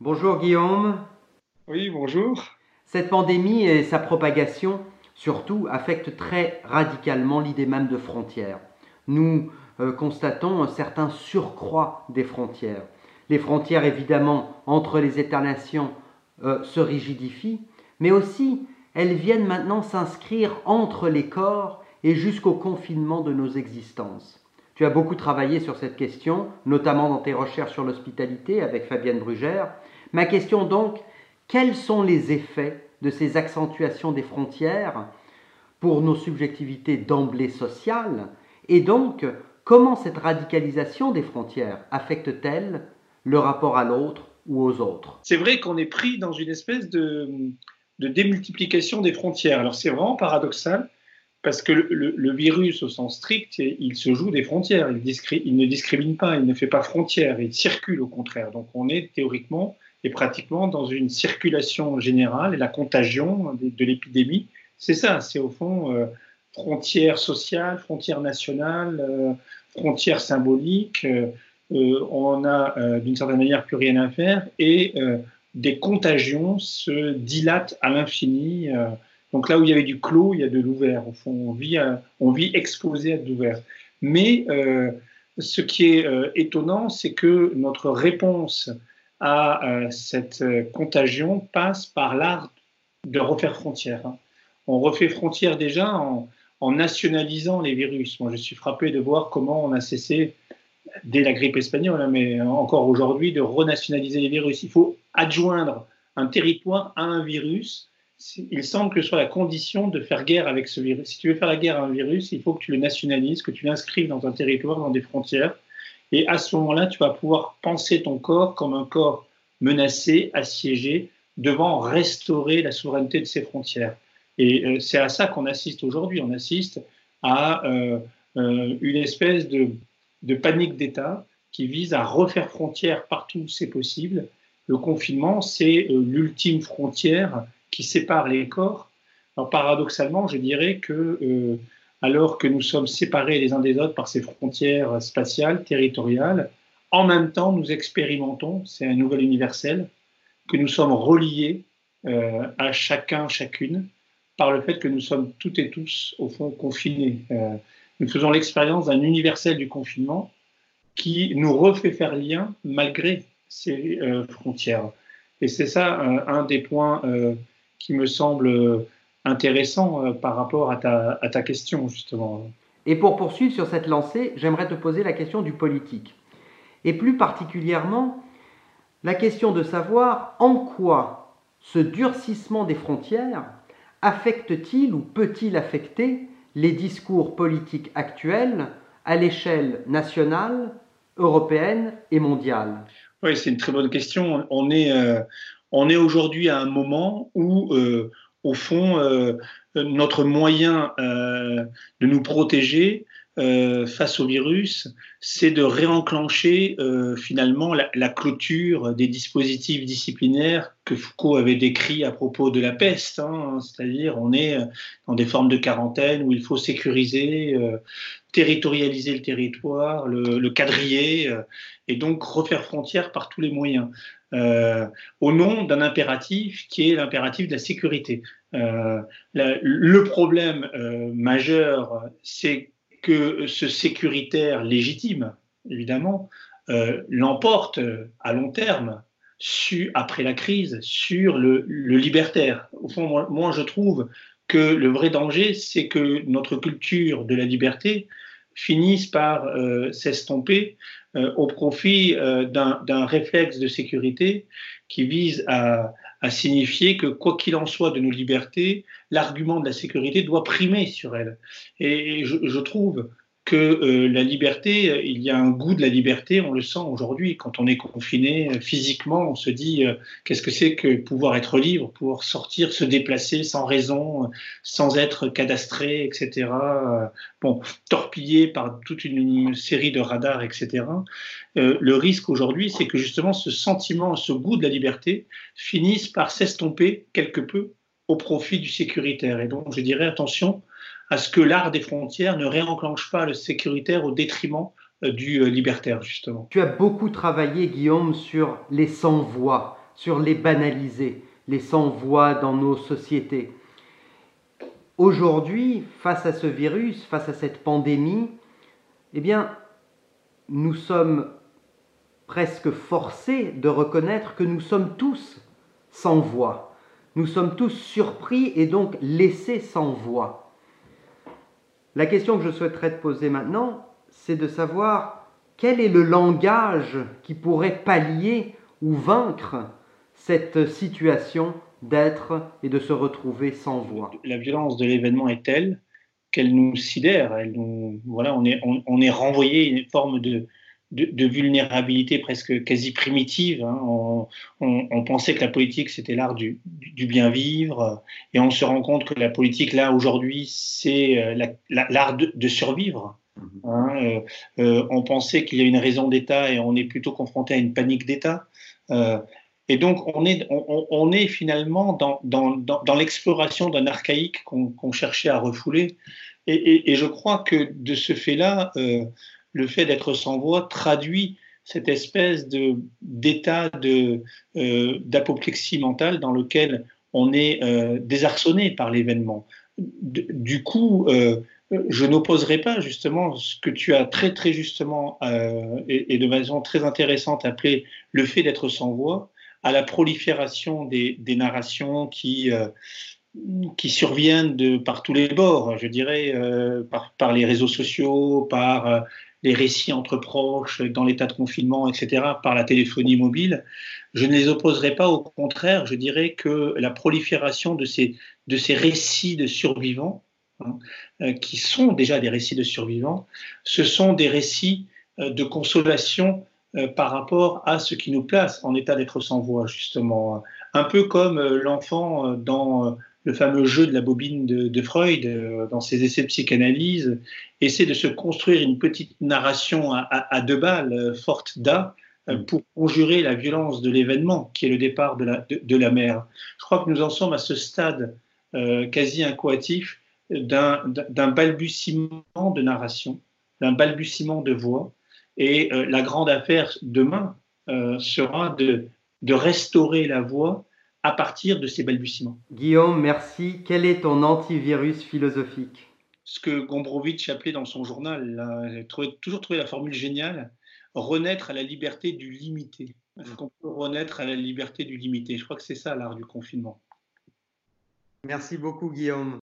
Bonjour Guillaume. Oui, bonjour. Cette pandémie et sa propagation, surtout, affectent très radicalement l'idée même de frontières. Nous euh, constatons un certain surcroît des frontières. Les frontières, évidemment, entre les États-nations euh, se rigidifient, mais aussi elles viennent maintenant s'inscrire entre les corps et jusqu'au confinement de nos existences. Tu as beaucoup travaillé sur cette question, notamment dans tes recherches sur l'hospitalité avec Fabienne Brugère. Ma question donc, quels sont les effets de ces accentuations des frontières pour nos subjectivités d'emblée sociales et donc comment cette radicalisation des frontières affecte-t-elle le rapport à l'autre ou aux autres? C'est vrai qu'on est pris dans une espèce de, démultiplication des frontières. Alors c'est vraiment paradoxal parce que le, virus, au sens strict, il se joue des frontières. Il, il, ne discrimine pas, il ne fait pas frontière, il circule au contraire. Donc on est théoriquement et pratiquement dans une circulation générale et la contagion de, l'épidémie, c'est ça, c'est au fond euh, frontières sociales, frontières nationales, euh, frontières symboliques. Euh, on a d'une certaine manière plus rien à faire et des contagions se dilatent à l'infini. Donc là où il y avait du clos, il y a de l'ouvert. Au fond, on vit, on vit exposé à de l'ouvert. Mais ce qui est étonnant, c'est que notre réponse à euh, cette euh, contagion passe par l'art de refaire frontière. Hein. On refait frontière déjà en, nationalisant les virus. Moi, je suis frappé de voir comment on a cessé, dès la grippe espagnole, hein, mais encore aujourd'hui, de renationaliser les virus. Il faut adjoindre un territoire à un virus. Il semble que ce soit la condition de faire guerre avec ce virus. Si tu veux faire la guerre à un virus, il faut que tu le nationalises, que tu l'inscrives dans un territoire, dans des frontières. Et à ce moment-là, tu vas pouvoir penser ton corps comme un corps menacé, assiégé, devant restaurer la souveraineté de ses frontières. Et euh, c'est à ça qu'on assiste aujourd'hui. On assiste à euh, euh, une espèce de, panique d'État qui vise à refaire frontière partout où c'est possible. Le confinement, c'est l'ultime frontière qui sépare les corps. Alors paradoxalement, je dirais que alors que nous sommes séparés les uns des autres par ces frontières spatiales, territoriales, en même temps, nous expérimentons, c'est un nouvel universel, que nous sommes reliés euh, à chacun, chacune, par le fait que nous sommes toutes et tous, au fond, confinés. Euh, nous faisons l'expérience d'un universel du confinement qui nous refait faire lien malgré ces euh, frontières. Et c'est ça un des points qui me semble intéressant euh, par rapport à ta, à ta question, justement. Et pour poursuivre sur cette lancée, j'aimerais te poser la question du politique. Et plus particulièrement, la question de savoir en quoi ce durcissement des frontières affecte-t-il ou peut-il affecter les discours politiques actuels à l'échelle nationale, européenne et mondiale? Oui, c'est une très bonne question. On est, euh, on est aujourd'hui à un moment où euh, au fond, euh, notre moyen euh, de nous protéger euh, face au virus, c'est de réenclencher finalement la, clôture des dispositifs disciplinaires que Foucault avait décrits à propos de la peste. Hein. C'est-à-dire, on est dans des formes de quarantaine où il faut sécuriser, territorialiser le territoire, le, le quadriller, et donc refaire frontière par tous les moyens. Euh, au nom d'un impératif qui est l'impératif de la sécurité. Euh, le problème euh, majeur, c'est que ce sécuritaire légitime, évidemment, l'emporte à long terme après la crise sur le, libertaire. Au fond, moi, je trouve que le vrai danger, c'est que notre culture de la liberté finisse par s'estomper euh, au profit euh, d'un réflexe de sécurité qui vise à, signifier que quoi qu'il en soit de nos libertés, l'argument de la sécurité doit primer sur elles. Et je trouve que euh, la liberté, euh, il y a un goût de la liberté, on le sent aujourd'hui. Quand on est confiné euh, physiquement, on se dit qu'est-ce que c'est que pouvoir être libre, pouvoir sortir, se déplacer sans raison, sans être cadastré, etc. Bon, torpillé par toute une, série de radars, etc. le risque aujourd'hui, c'est que justement ce sentiment, ce goût de la liberté finisse par s'estomper quelque peu au profit du sécuritaire. Et donc, je dirais attention à ce que l'art des frontières ne réenclenche pas le sécuritaire au détriment euh, du euh, libertaire, justement. Tu as beaucoup travaillé, Guillaume, sur les sans-voix, sur les banaliser, les sans-voix dans nos sociétés. Aujourd'hui, face à ce virus, face à cette pandémie, eh bien, nous sommes presque forcés de reconnaître que nous sommes tous sans voix. Nous sommes tous surpris et donc laissés sans voix. La question que je souhaiterais te poser maintenant, c'est de savoir quel est le langage qui pourrait pallier ou vaincre cette situation d'être et de se retrouver sans voix. La violence de l'événement est telle qu'elle nous sidère, elle nous, voilà, on est, on, est renvoyé à une forme de, de, vulnérabilité presque quasi primitive. Hein. On, pensait que la politique, c'était l'art du, du, bien vivre, et on se rend compte que la politique, là, aujourd'hui, c'est euh, l'art de, survivre. Mm-hmm. Hein. Euh, euh, on pensait qu'il y a une raison d'État et on est plutôt confronté à une panique d'État. et donc, on est, on, est finalement dans, dans, dans, l'exploration d'un archaïque qu'on cherchait à refouler. Et, et, je crois que de ce fait-là, le fait d'être sans voix traduit cette espèce de d'état de euh, d'apoplexie mentale dans lequel on est euh, désarçonné par l'événement. Du coup, euh, je n'opposerai pas justement ce que tu as très très justement et, de façon très intéressante appelé le fait d'être sans voix à la prolifération des, des narrations qui qui surviennent de par tous les bords, je dirais, par, par, les réseaux sociaux, par les récits entre proches dans l'état de confinement, etc., par la téléphonie mobile, je ne les opposerai pas. Au contraire, je dirais que la prolifération de ces, de ces récits de survivants, hein, euh, qui sont déjà des récits de survivants, ce sont des récits euh, de consolation euh, par rapport à ce qui nous place en état d'être sans voix, justement. Un peu comme l'enfant dans le fameux jeu de la bobine de, Freud, euh, dans ses essais de psychanalyse, essaie de se construire une petite narration à, deux balles, euh, forte d'A, euh, mm. pour conjurer la violence de l'événement qui est le départ de la, de, la mer. Je crois que nous en sommes à ce stade quasi incoatif d'un balbutiement de narration, d'un balbutiement de voix. Et la grande affaire demain sera de, de restaurer la voix à partir de ces balbutiements. Guillaume, merci. Quel est ton antivirus philosophique? Ce que Gombrowicz appelait dans son journal, j'ai toujours trouvé la formule géniale, renaître à la liberté du limité. Est-ce qu'on peut renaître à la liberté du limité? Je crois que c'est ça l'art du confinement. Merci beaucoup Guillaume.